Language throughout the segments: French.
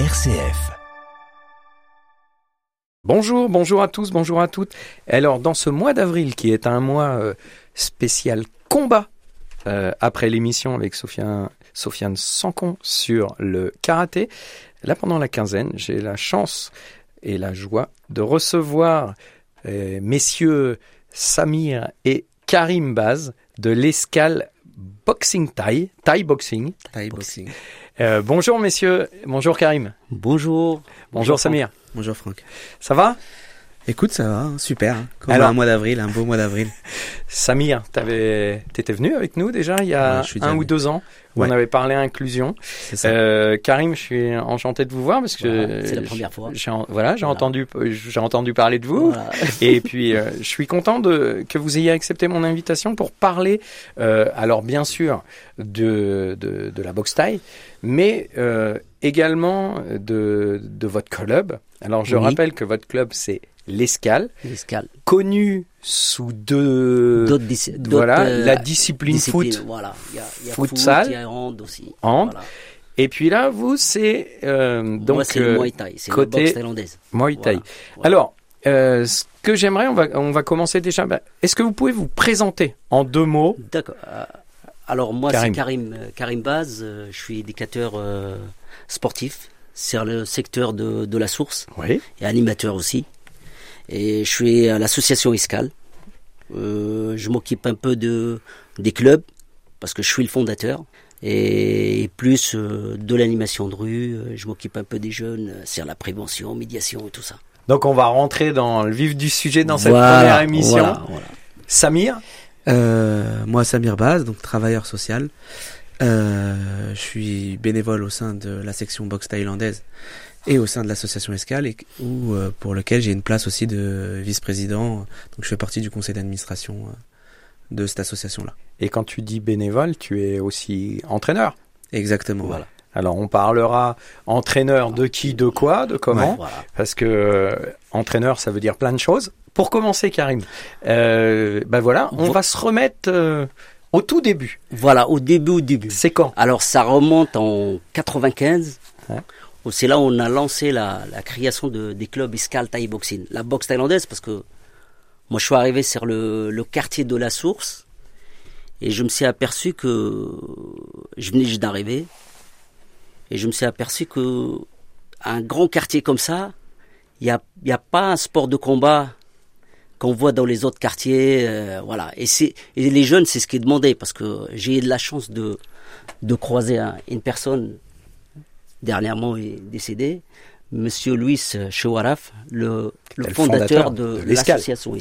RCF. Bonjour, bonjour à tous, bonjour à toutes. Alors, dans ce mois d'avril, qui est un mois euh, spécial combat, euh, après l'émission avec Sofiane, Sofiane Sancon sur le karaté, là, pendant la quinzaine, j'ai la chance et la joie de recevoir euh, messieurs Samir et Karim Baz de l'escale Boxing Thai, Thai Boxing. Thai boxing. Euh, bonjour messieurs, bonjour Karim, Bonjour. bonjour Samir. Bonjour Franck. Ça va? Écoute, ça va, hein, super. hein. Comme Alors- un mois d'avril, un beau mois d'avril. Samir, t'avais, t'étais venu avec nous déjà il y a Ouais, un ou deux ans où Ouais. on avait parlé inclusion. C'est ça. Euh, Karim, je suis enchanté de vous voir parce que Voilà, c'est la première fois. J'ai, voilà, j'ai Voilà. entendu, j'ai entendu parler de vous. Voilà. Et puis, euh, je suis content de, que vous ayez accepté mon invitation pour parler, euh, alors bien sûr, de, de, de la boxe taille, mais euh, également de, de votre club. Alors, je Oui. rappelle que votre club, c'est l'Escale, L'escale. connu sous deux... D'autres dis- Voilà, euh, la discipline foot. Voilà. Il y a, il y a Futsal. foot, il y a hand aussi. Hand. Voilà. Et puis là, vous, c'est euh, donc Moi, c'est euh, Muay Thai. C'est côté- la boxe thaïlandaise. Muay Thai. Voilà. Voilà. Alors, euh, ce que j'aimerais, on va, on va commencer déjà. bah, Est-ce que vous pouvez vous présenter en deux mots? D'accord. Alors, moi, Karim. c'est Karim, Karim Baz. Je suis éducateur sportif sur le secteur de, de la source Oui. et animateur aussi. Et je suis à l'association Escale. Euh, je m'occupe un peu de, des clubs parce que je suis le fondateur. Et plus euh, de l'animation de rue, euh, je m'occupe un peu des jeunes, sur la prévention, médiation et tout ça. Donc, on va rentrer dans le vif du sujet dans cette Voilà, première émission. voilà, voilà. Samir, Euh, moi, Samir Baz, donc travailleur social. Euh, je suis bénévole au sein de la section boxe thaïlandaise et au sein de l'association Escale, et, où, euh, pour lequel j'ai une place aussi de vice-président. Donc, je fais partie du conseil d'administration euh, de cette association-là. et quand tu dis bénévole, tu es aussi entraîneur. Exactement. Voilà. Alors, on parlera entraîneur de qui, de quoi, de comment, Voilà. parce que euh, entraîneur, ça veut dire plein de choses. Pour commencer, Karim, euh, ben voilà, on Vo- va se remettre euh, au tout début. Voilà, au début, au début. C'est quand? Alors, ça remonte en 95. Ouais. C'est là où on a lancé la, la création de, des clubs Escal Thai Boxing. La boxe thaïlandaise, parce que moi, je suis arrivé sur le, le quartier de la Source et je me suis aperçu que je venais juste d'arriver et je me suis aperçu que un grand quartier comme ça, il n'y a, y a pas un sport de combat qu'on voit dans les autres quartiers, euh, voilà. Et c'est et les jeunes, c'est ce qui est demandé parce que j'ai eu de la chance de de croiser un- une personne dernièrement est décédé, Monsieur Luis Chewaraf, le, le Le fondateur, fondateur de, l'association. Ouais,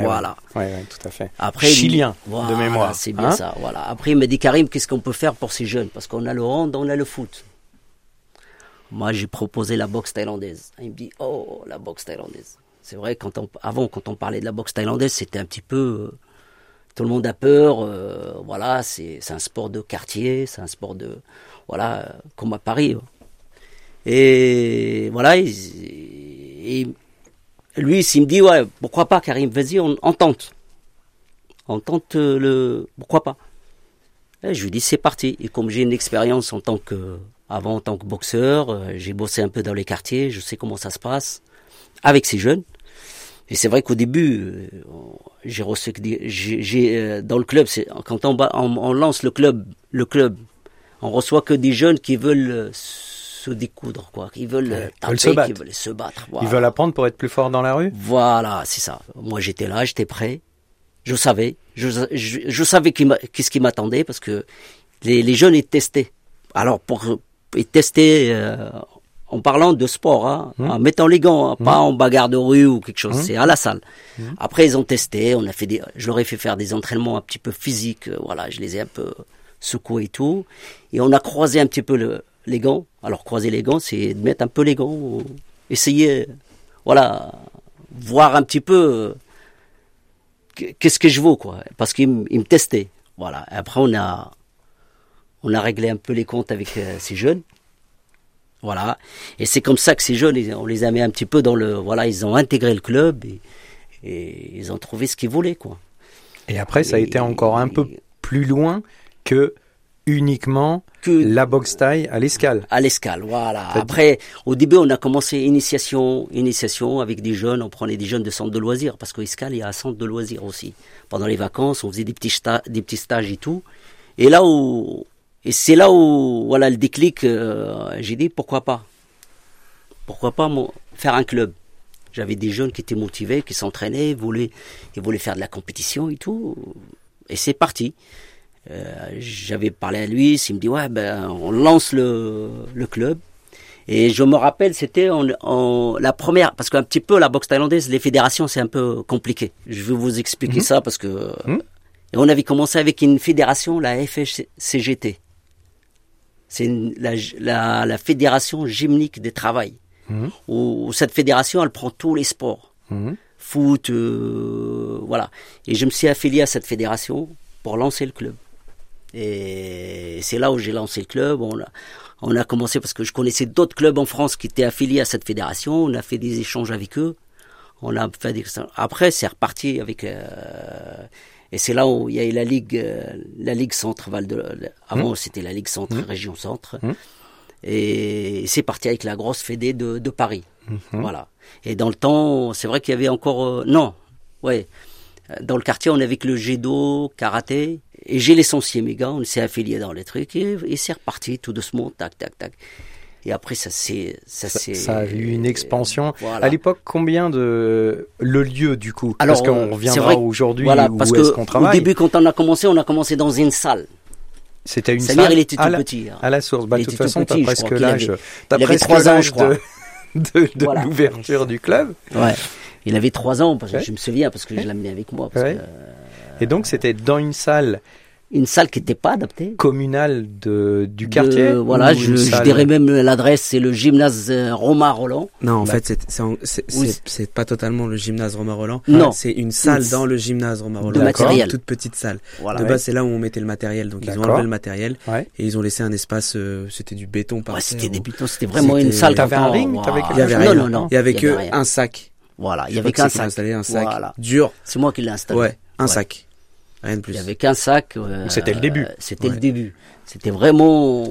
voilà. Ouais, tout à fait. Après, il- Chilien, voilà, de mémoire. C'est bien Hein ça. Voilà. Après, il m'a dit Karim, qu'est-ce qu'on peut faire pour ces jeunes? Parce qu'on a le hand, on a le foot. Moi, j'ai proposé la boxe thaïlandaise. Il me dit Oh, la boxe thaïlandaise. C'est vrai, quand on, avant, quand on parlait de la boxe thaïlandaise, c'était un petit peu. euh, tout le monde a peur. euh, voilà, c'est c'est un sport de quartier, c'est un sport de. Voilà, euh, comme à Paris. hein. Et voilà, il- et lui, s'il me dit Ouais, pourquoi pas, Karim, vas-y, on, on tente. On tente le pourquoi pas. Je lui dis c'est parti. Et comme j'ai une expérience en tant que avant en tant que boxeur euh, j'ai bossé un peu dans les quartiers je sais comment ça se passe avec ces jeunes. Et c'est vrai qu'au début euh, j'ai reçu j'ai euh, dans le club quand on, on, lance le club le club on reçoit que des jeunes qui veulent se découdre quoi qui veulent Ouais, taper veulent se battre. qui veulent se battre Ils veulent apprendre pour être plus fort dans la rue? Voilà, c'est ça. Moi, j'étais là, j'étais prêt. Je savais. Je, je, je savais qu'est-ce qui m'attendait parce que les, les jeunes, ils testaient. Alors, pour ils testaient euh, en parlant de sport, hein, Mmh. en mettant les gants, hein, pas en bagarre de rue ou quelque chose. Mmh. C'est à la salle. Mmh. Après, ils ont testé. On a fait des, je leur ai fait faire des entraînements un petit peu physiques. euh, Voilà, je les ai un peu secoués et tout. Et on a croisé un petit peu le, les gants. Alors, croiser les gants, c'est de mettre un peu les gants, essayer, voilà, voir un petit peu euh, qu- qu'est-ce que je vaux, quoi. Parce qu'ils me testaient. Voilà. Et après, on a, on a réglé un peu les comptes avec euh, ces jeunes. Voilà. Et c'est comme ça que ces jeunes, on les a mis un petit peu dans le, voilà, ils ont intégré le club et, et ils ont trouvé ce qu'ils voulaient, quoi. Et après, ça a Et- été encore un peu plus loin que uniquement que la boxe taille à l'escale. à l'escale. Voilà. Après, au début, on a commencé initiation, initiation avec des jeunes. On prenait des jeunes de centre de loisirs parce qu'au escale, il y a un centre de loisirs aussi. Pendant les vacances, on faisait des petits, des petits stages et tout. Et là où, et c'est là où, voilà, le déclic, euh, j'ai dit pourquoi pas? Pourquoi pas mon- faire un club? J'avais des jeunes qui étaient motivés, qui s'entraînaient, voulaient, ils voulaient faire de la compétition et tout. Et c'est parti. Euh, J'avais parlé à lui, il me dit ouais ben on lance le, le club. Et je me rappelle, c'était en, en- la première, parce qu'un petit peu la boxe thaïlandaise, les fédérations c'est un peu compliqué. Je vais vous expliquer Mhm. ça parce que Mhm. et on avait commencé avec une fédération, la FCGT. C'est la, la, la fédération gymnique des travail. Mhm. Où, où cette fédération, elle prend tous les sports foot, euh, voilà. Et je me suis affilié à cette fédération pour lancer le club. Et c'est là où j'ai lancé le club. On a, on a commencé parce que je connaissais d'autres clubs en France qui étaient affiliés à cette fédération. On a fait des échanges avec eux. On a fait des... Après, c'est reparti avec. euh, Et c'est là où il y a eu la ligue, euh, la ligue Centre Val de. Avant, c'était la ligue Centre, Région Centre. Mmh. Et c'est parti avec la grosse fédé de, de Paris. Voilà. Et dans le temps, c'est vrai qu'il y avait encore. euh, non, ouais. Dans le quartier, on avait que le judo, karaté. Et j'ai licencié mes gars, on s'est affiliés dans les trucs. Et, et c'est reparti tout doucement, tac, tac, tac. Et après, ça s'est. Ça, Ça, s'est- ça a eu une expansion. Voilà. À l'époque, combien de le lieu du coup? Alors, Parce qu'on euh, c'est reviendra aujourd'hui Voilà, où parce est-ce qu'on au travaille. début, quand on a commencé, on a commencé dans une salle. C'était une salle il était tout à la, petit. hein. à la source. Bah, de toute façon, t'as presque l'âge. T'as presque trois ans, l'âge je crois. de, de, de Voilà. l'ouverture du club. Ouais. Il avait trois ans, parce que Ouais. je me souviens, parce que je l'amenais avec moi. Parce Ouais. que, Et donc, c'était dans une salle une salle qui n'était pas adaptée. communale de, du De- quartier. voilà, je, dirais même l'adresse, c'est le gymnase euh, Romain Roland. Non, en Bah. fait, c'est- pas totalement le gymnase Romain Roland. Non. C'est une salle Une- dans le gymnase Romain Roland. De matériel. Une toute petite salle. Voilà. De Ouais. base, c'est là où on mettait le matériel. Donc, ils ont enlevé le matériel Ouais. et ils ont laissé un espace, euh, c'était du béton par Ouais, c'était des butons, c'était vraiment une salle. T'avais un ring, Waouh. t'avais Il y avait non, rien. non, non. Il y avait que un sac. Voilà, il y avait qu'un sac. installé, un sac Voilà. dur. C'est moi qui l'ai installé. Ouais, un sac. Rien de plus. Il y avait qu'un sac. euh, C'était le début. C'était le début. C'était vraiment.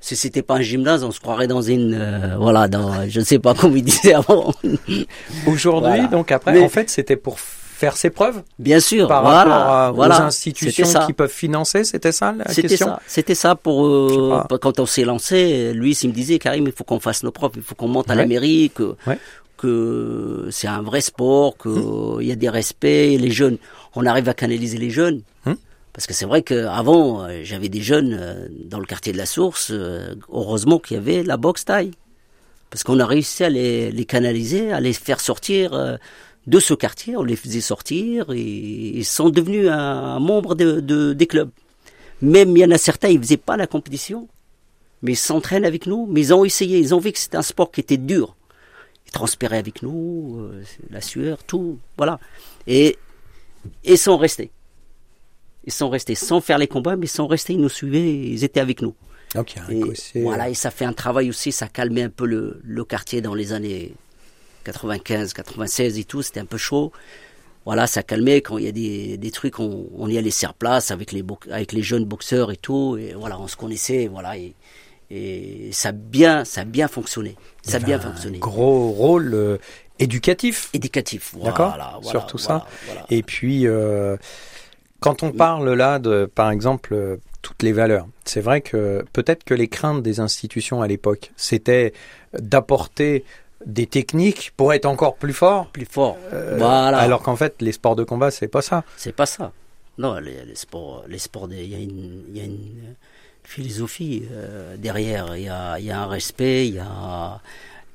Si c'était pas un gymnase, on se croirait dans une, euh, voilà, dans, je ne sais pas comment ils disaient avant. Aujourd'hui, Voilà. donc après, Mais- en fait, c'était pour faire ses preuves Bien sûr. par voilà, rapport à- voilà. aux institutions C'était ça. qui peuvent financer. C'était ça la C'était question ça, c'était ça pour euh, quand on s'est lancé. Lui, il me disait Karim, il faut qu'on fasse nos propres, il faut qu'on monte à la Ouais. mairie, que Ouais. Que c'est un vrai sport, que il y a des respects, les jeunes, on arrive à canaliser les jeunes. Hum. Parce que c'est vrai qu'avant, euh, j'avais des jeunes euh, dans le quartier de la Source. euh, heureusement qu'il y avait la boxe taille, parce qu'on a réussi à les, les canaliser, à les faire sortir. de ce quartier, on les faisait sortir et ils sont devenus un membre de, de- des clubs. Même il y en a certains, ils faisaient pas la compétition, mais ils s'entraînent avec nous, mais ils ont essayé, ils ont vu que c'était un sport qui était dur. Ils transpiraient avec nous, euh, la sueur, tout, voilà. Et ils sont restés. Ils sont restés sans faire les combats, mais ils sont restés, ils nous suivaient, ils étaient avec nous. Il Et voilà, et ça fait un travail aussi, ça calmait un peu le, le quartier dans les années 95, 96 et tout, c'était un peu chaud. Voilà, ça calmait quand il y a des, des trucs, on, on y allait sur place avec les, avec les jeunes boxeurs et tout, et voilà, on se connaissait, voilà, et, et ça a bien, ça a bien fonctionné. Ça a bien un fonctionné. Gros rôle euh, éducatif. Éducatif, D'accord voilà, voilà, Sur tout ça. voilà. Et puis, euh, quand on parle là de, par exemple, euh, toutes les valeurs, c'est vrai que peut-être que les craintes des institutions à l'époque, c'était d'apporter des techniques pour être encore plus fort. plus fort. euh, voilà. Alors qu'en fait, les sports de combat, c'est pas ça. C'est pas ça. Non, les, les sports, les sports, il y a une, il y a une philosophie euh, derrière. Il y a, il y a un respect, il y a,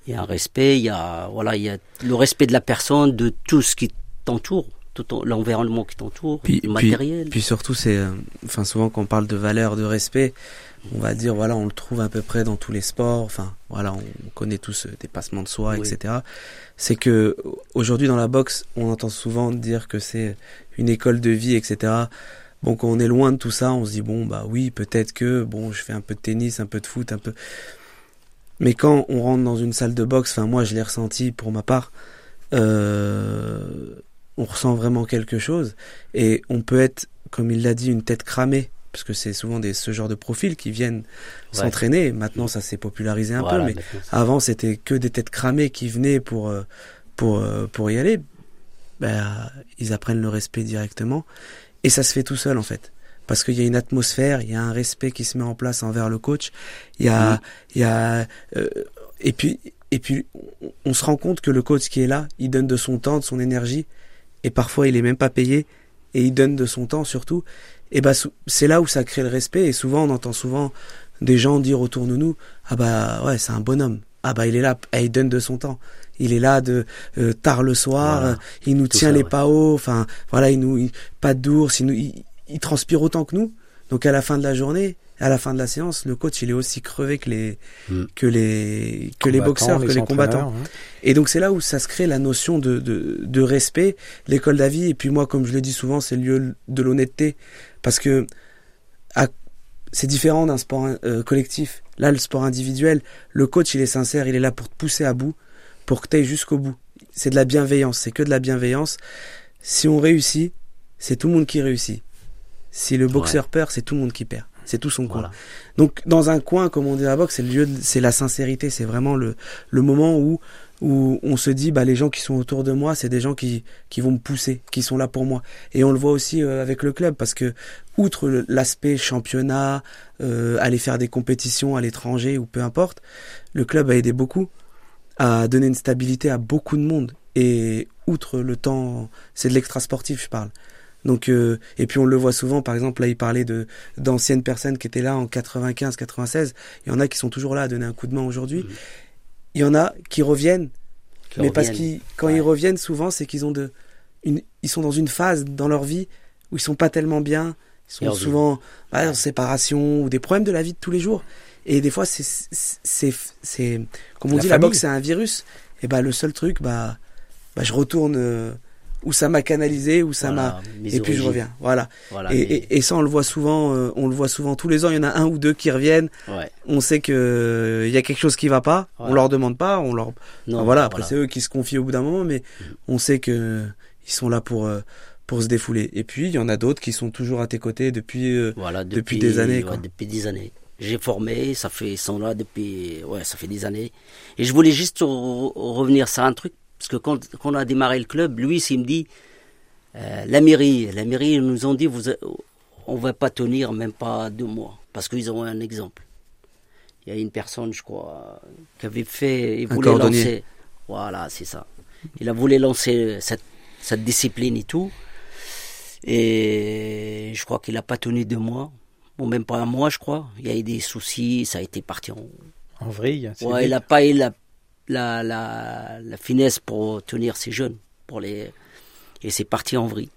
il y a un respect, il y a, voilà, il y a le respect de la personne, de tout ce qui t'entoure, tout l'environnement qui t'entoure, le puis, matériel. puis surtout, c'est, euh, enfin, souvent quand on parle de valeur, de respect, on va dire, voilà, on le trouve à peu près dans tous les sports. Enfin, voilà, on connaît tous euh, dépassement de soi, Oui. etc. C'est que aujourd'hui dans la boxe, on entend souvent dire que c'est une école de vie, etc. Bon, quand on est loin de tout ça, on se dit bon, bah oui, peut-être que bon, je fais un peu de tennis, un peu de foot, un peu. Mais quand on rentre dans une salle de boxe, enfin moi je l'ai ressenti pour ma part, euh, on ressent vraiment quelque chose et on peut être, comme il l'a dit, une tête cramée parce que c'est souvent des, ce genre de profils qui viennent s'entraîner. Maintenant, ça s'est popularisé un peu, mais avant, c'était que des têtes cramées qui venaient pour, euh, pour, euh, pour y aller. Ben, ils apprennent le respect directement. Et ça se fait tout seul, en fait. Parce qu'il y a une atmosphère, il y a un respect qui se met en place envers le coach. Il y a, il y a, euh, et puis, et puis, on se rend compte que le coach qui est là, il donne de son temps, de son énergie, et parfois il est même pas payé, et il donne de son temps surtout. Et bah, c'est là où ça crée le respect. Et souvent, on entend souvent des gens dire autour de nous, ah bah ouais, c'est un bonhomme. Ah bah il est là, il donne de son temps. Il est là de euh, tard le soir, euh, il nous tient les pas hauts, enfin voilà, il nous pas d'ours, il, il transpire autant que nous. Donc à la fin de la journée, à la fin de la séance, le coach il est aussi crevé que les mm. que les que les boxeurs, que les combattants. Et donc c'est là où ça se crée la notion de de, de respect, l'école d'avis. Et puis moi, comme je le dis souvent, c'est le lieu de l'honnêteté parce que c'est différent d'un sport euh, collectif. Là, le sport individuel, le coach il est sincère, il est là pour te pousser à bout, pour que tu ailles jusqu'au bout. C'est de la bienveillance, c'est que de la bienveillance. Si on réussit, c'est tout le monde qui réussit. Si le boxeur perd, c'est tout le monde qui perd. C'est tout son coin. Donc dans un coin, comme on dit à la boxe, c'est le lieu, c'est la sincérité, c'est vraiment le le moment où où on se dit bah les gens qui sont autour de moi, c'est des gens qui qui vont me pousser, qui sont là pour moi. Et on le voit aussi euh, avec le club parce que outre l'aspect championnat, euh, aller faire des compétitions à l'étranger ou peu importe, le club a aidé beaucoup à donner une stabilité à beaucoup de monde. Et outre le temps, c'est de l'extra sportif, je parle. Donc euh, et puis on le voit souvent par exemple là il parlait de d'anciennes personnes qui étaient là en 95 96, il y en a qui sont toujours là à donner un coup de main aujourd'hui. Mhm. Il y en a qui reviennent mais parce qu'ils quand ils reviennent souvent c'est qu'ils ont de une, ils sont dans une phase dans leur vie où ils sont pas tellement bien, ils sont souvent bah, en séparation ou des problèmes de la vie de tous les jours et des fois c'est c'est c'est comme on dit la boxe c'est un virus et bah le seul truc bah bah je retourne euh, où ça m'a canalisé, où ça m'a et puis je reviens. Voilà. et, et, ça on le voit souvent, euh, on le voit souvent tous les ans. Il y en a un ou deux qui reviennent. Ouais. On sait que il euh, y a quelque chose qui va pas. On leur demande pas. On leur. voilà. Après c'est eux qui se confient au bout d'un moment, mais mm. on sait que ils sont là pour euh, pour se défouler. Et puis il y en a d'autres qui sont toujours à tes côtés depuis voilà, depuis, des années. Quoi. Depuis des années. J'ai formé, ça fait, ils sont là depuis, ouais, ça fait des années. Et je voulais juste revenir sur un truc parce que quand, on a démarré le club, lui, il me dit, euh, la mairie, la mairie, ils nous ont dit, vous, on va pas tenir même pas deux mois, parce qu'ils ont un exemple. Il y a une personne, je crois, qui avait fait, il voulait lancer, voilà, c'est ça. Il a voulu lancer cette, cette discipline et tout, et je crois qu'il n'a pas tenu deux mois, bon même pas un mois, je crois. Il y a eu des soucis, ça a été parti en en vrille. Ouais, il n'a pas, il a, la, la, la, finesse pour tenir ces jeunes. Pour les... Et c'est parti en vrille.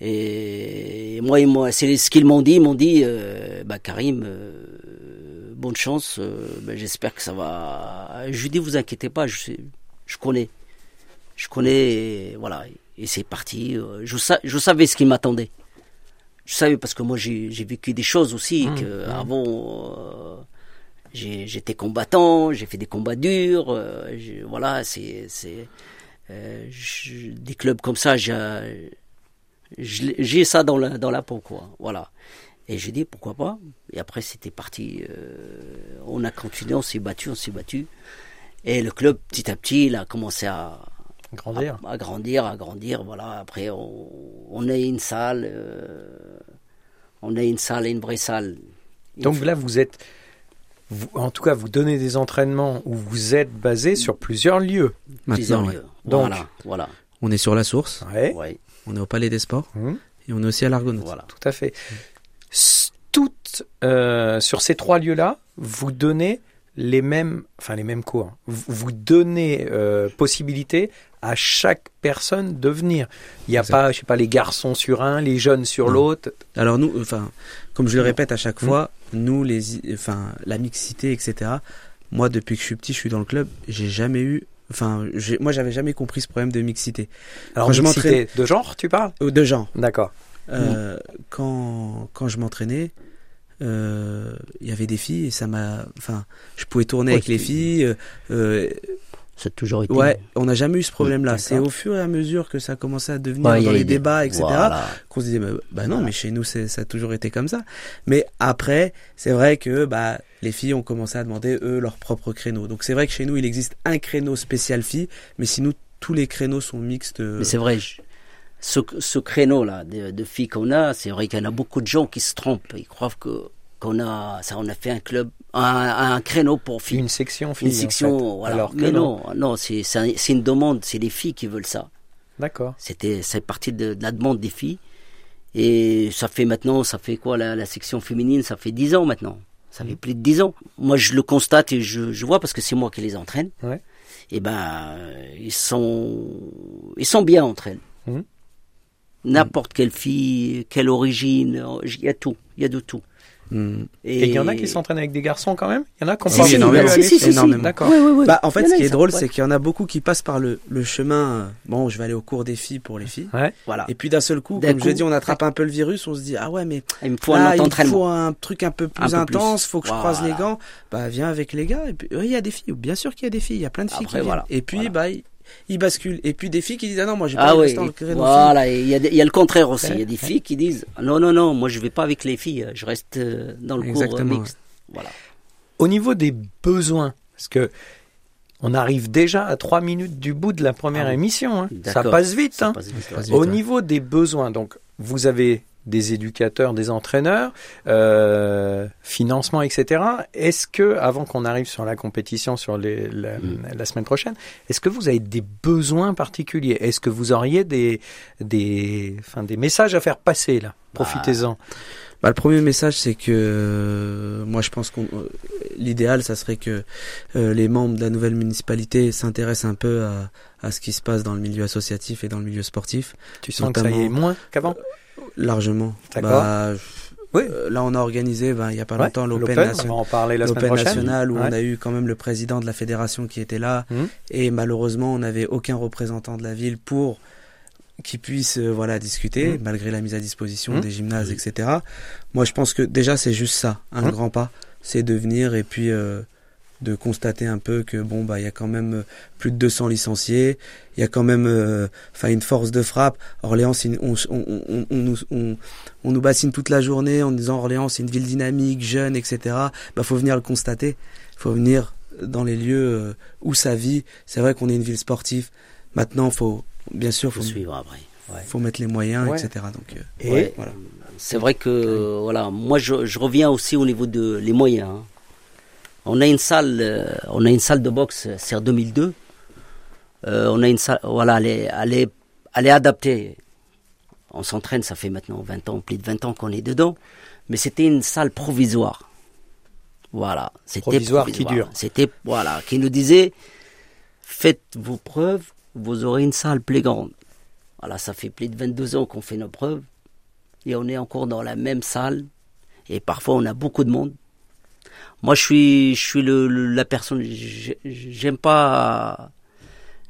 Et moi, moi c'est ce qu'ils m'ont dit. Ils m'ont dit, euh, bah, Karim, euh, bonne chance. Euh, bah, J'espère que ça va. Je lui dis, vous inquiétez pas, je, je connais. Je connais, et, voilà. Et c'est parti. Je, je savais ce qui m'attendait. Je savais parce que moi, j'ai vécu des choses aussi. Mmh, que mmh. Avant, j'étais combattant, j'ai fait des combats durs, euh, voilà, c'est euh, des clubs comme ça, j'ai ça dans la dans la peau quoi, voilà. Et j'ai dit pourquoi pas? Et après c'était parti, euh, on a continué, on s'est battu, on s'est battu. Et le club petit à petit, il a commencé à grandir, à, grandir, à grandir. Voilà. Après on, on a une salle, on a une salle, une vraie salle. Donc là vous êtes en tout cas, vous donnez des entraînements où vous êtes basé sur plusieurs lieux. Maintenant, lieux. Donc, voilà, On est sur la source. On est au Palais des Sports. Hum. Et on est aussi à l'Argonaut. Voilà. Tout à fait. Toutes, euh, sur ces trois lieux-là, vous donnez les mêmes, enfin les mêmes cours. Vous, donnez euh, possibilité à chaque personne de venir. Il n'y a pas, je sais pas, les garçons sur un, les jeunes sur l'autre. Alors nous, enfin, comme je le répète à chaque hum. fois, nous, les, enfin, la mixité, etc. Moi, depuis que je suis petit, je suis dans le club, j'ai jamais eu, enfin, moi, j'avais jamais compris ce problème de mixité. Alors, mixité de genre, tu parles? Euh, De genre. D'accord. Euh, quand, quand je m'entraînais, euh, il y avait des filles et ça m'a, enfin, je pouvais tourner avec les filles. Ça a toujours été. Ouais, on n'a jamais eu ce problème-là. C'est au fur et à mesure que ça commençait à devenir Ouais, dans a les des- débats, etc., Voilà. qu'on se disait, bah, bah non, Voilà. mais chez nous, ça a toujours été comme ça. Mais après, c'est vrai que bah, les filles ont commencé à demander, eux, leur propre créneau. Donc c'est vrai que chez nous, il existe un créneau spécial filles, mais sinon, tous les créneaux sont mixtes. euh, Mais c'est vrai, je- ce, ce créneau-là de, de filles qu'on a, c'est vrai qu'il y en a beaucoup de gens qui se trompent. Ils croient que qu'on a, ça, on a fait un club, un, un créneau pour filles. Une section Une fille. en section, fait. voilà. Alors Mais non, non, c'est c'est un- c'est une demande, c'est les filles qui veulent ça. D'accord. C'était, c'est parti de, de la demande des filles. Et ça fait maintenant, ça fait quoi la, la section féminine? Ça fait 10 ans maintenant. Ça fait plus de 10 ans. Moi, je le constate et je, je vois parce que c'est moi qui les entraîne. Ouais. Et ben, euh, ils sont, ils sont bien entre elles. Mhm. N'importe quelle fille, quelle origine, il y a tout, il y a de tout. Et il y en a qui s'entraînent avec des garçons quand même? Il y en a qui ont Si, si, Si, si, énormément. D'accord. Oui, oui, oui. Bah, en fait, ce qui est drôle, ouais. c'est qu'il y en a beaucoup qui passent par le, le chemin. euh, Bon, je vais aller au cours des filles pour les filles. Ouais. Voilà. Et puis d'un seul coup, D'un comme je coup, dit, on attrape un peu le virus, on se dit ah ouais mais Il me faut là, un il faut un truc un peu plus Un peu plus. intense, faut que je croise les gants. Bah viens avec les gars. Et puis oui, il y a des filles, bien sûr qu'il y a des filles, il y a plein de filles Après, qui viennent. voilà. Et puis Voilà. bah ils, basculent. Et puis des filles qui disent ah non moi j'ai pas Ah oui, rester dans le créneau voilà, il y, a des- il y a le contraire aussi. Il y a des Ouais. filles qui disent non, non, non, moi je vais pas avec les filles, je reste euh, dans le cours Exactement, mixte. Voilà. Au niveau des besoins, parce que on arrive déjà à trois minutes du bout de la première Ah émission. hein. Ça passe vite. Ça hein. passe vite, ouais. Au niveau des besoins, donc vous avez des éducateurs, des entraîneurs, euh, financement, etc. Est-ce que, avant qu'on arrive sur la compétition sur les, la, Mm. la semaine prochaine, est-ce que vous avez des besoins particuliers? Est-ce que vous auriez des, des, enfin, des messages à faire passer là? Profitez-en. Bah, le premier message, c'est que euh, moi, je pense qu'on euh, l'idéal, ça serait que euh, les membres de la nouvelle municipalité s'intéressent un peu à, à ce qui se passe dans le milieu associatif et dans le milieu sportif, Tu sens que ça y est moins qu'avant? Largement. D'accord. Bah, Oui. euh, là, on a organisé, ben, il y a pas longtemps, l'Open national où Ouais. on a eu quand même le président de la fédération qui était là Mhm. et malheureusement on n'avait aucun représentant de la ville pour qui puisse euh, voilà discuter Mhm. malgré la mise à disposition Mhm. des gymnases etc moi je pense que déjà c'est juste ça un grand pas c'est de venir et puis euh, de constater un peu que bon bah il y a quand même euh, plus de 200 licenciés il y a quand même euh, enfin une force de frappe Orléans c'est une- on, on, on, on nous on, on nous bassine toute la journée en disant Orléans c'est une ville dynamique jeune etc bah faut venir le constater faut venir dans les lieux euh, où ça vit c'est vrai qu'on est une ville sportive maintenant faut bien sûr faut faut, suivre après. Ouais. faut mettre les moyens Ouais. etc donc euh, Et Ouais. voilà C'est vrai que voilà, moi je, je reviens aussi au niveau de les moyens. hein. On a une salle, euh, on a une salle de boxe, euh, c'est en 2002. Euh, on a une salle, voilà, elle est, elle est, elle est adaptée. On s'entraîne, ça fait maintenant 20 ans, plus de 20 ans qu'on est dedans. Mais c'était une salle provisoire. Voilà, c'était Provisoire qui dure. C'était voilà, qui nous disait faites vos preuves, vous aurez une salle plus grande. Voilà, ça fait plus de 22 ans qu'on fait nos preuves et on est encore dans la même salle et parfois on a beaucoup de monde. Moi, je suis, je suis le, le- la personne. j'ai- J'aime pas,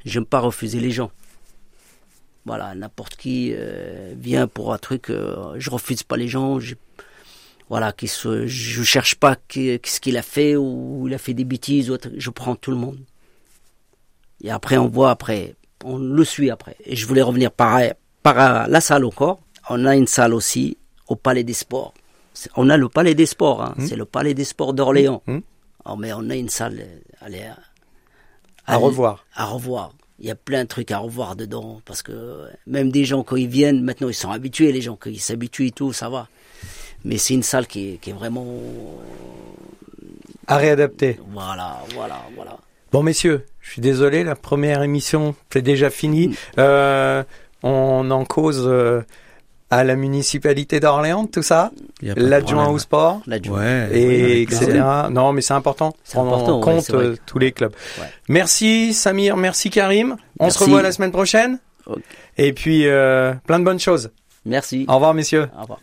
j'aime pas refuser les gens. Voilà, n'importe qui euh, vient pour un truc, euh, je refuse pas les gens. Je, voilà, qui se, je cherche pas qu'est-ce qu'il a fait ou il a fait des bêtises. Ou autre. je prends tout le monde. Et après, on voit après, on le suit après. Et je voulais revenir par, par la salle encore. On a une salle aussi au Palais des Sports. On a le Palais des Sports, hein. Mmh. c'est le Palais des Sports d'Orléans. Mmh. Oh, mais on a une salle à revoir. à revoir. Il y a plein de trucs à revoir dedans parce que même des gens quand ils viennent, maintenant ils sont habitués, les gens quand ils s'habituent et tout, ça va. Mais c'est une salle qui est, qui est vraiment À réadapter. voilà, voilà, voilà. Bon, messieurs, je suis désolé, la première émission, c'est déjà fini. Euh, on en cause euh, à la municipalité d'Orléans, tout ça, l'adjoint au sport, ouais, et etc. Non, mais c'est important. C'est Prendre important, en compte euh, tous les clubs. Ouais. Merci Samir, merci Karim. On Merci. se revoit la semaine prochaine. Et puis, euh, plein de bonnes choses. Merci. Au revoir, messieurs. Au revoir.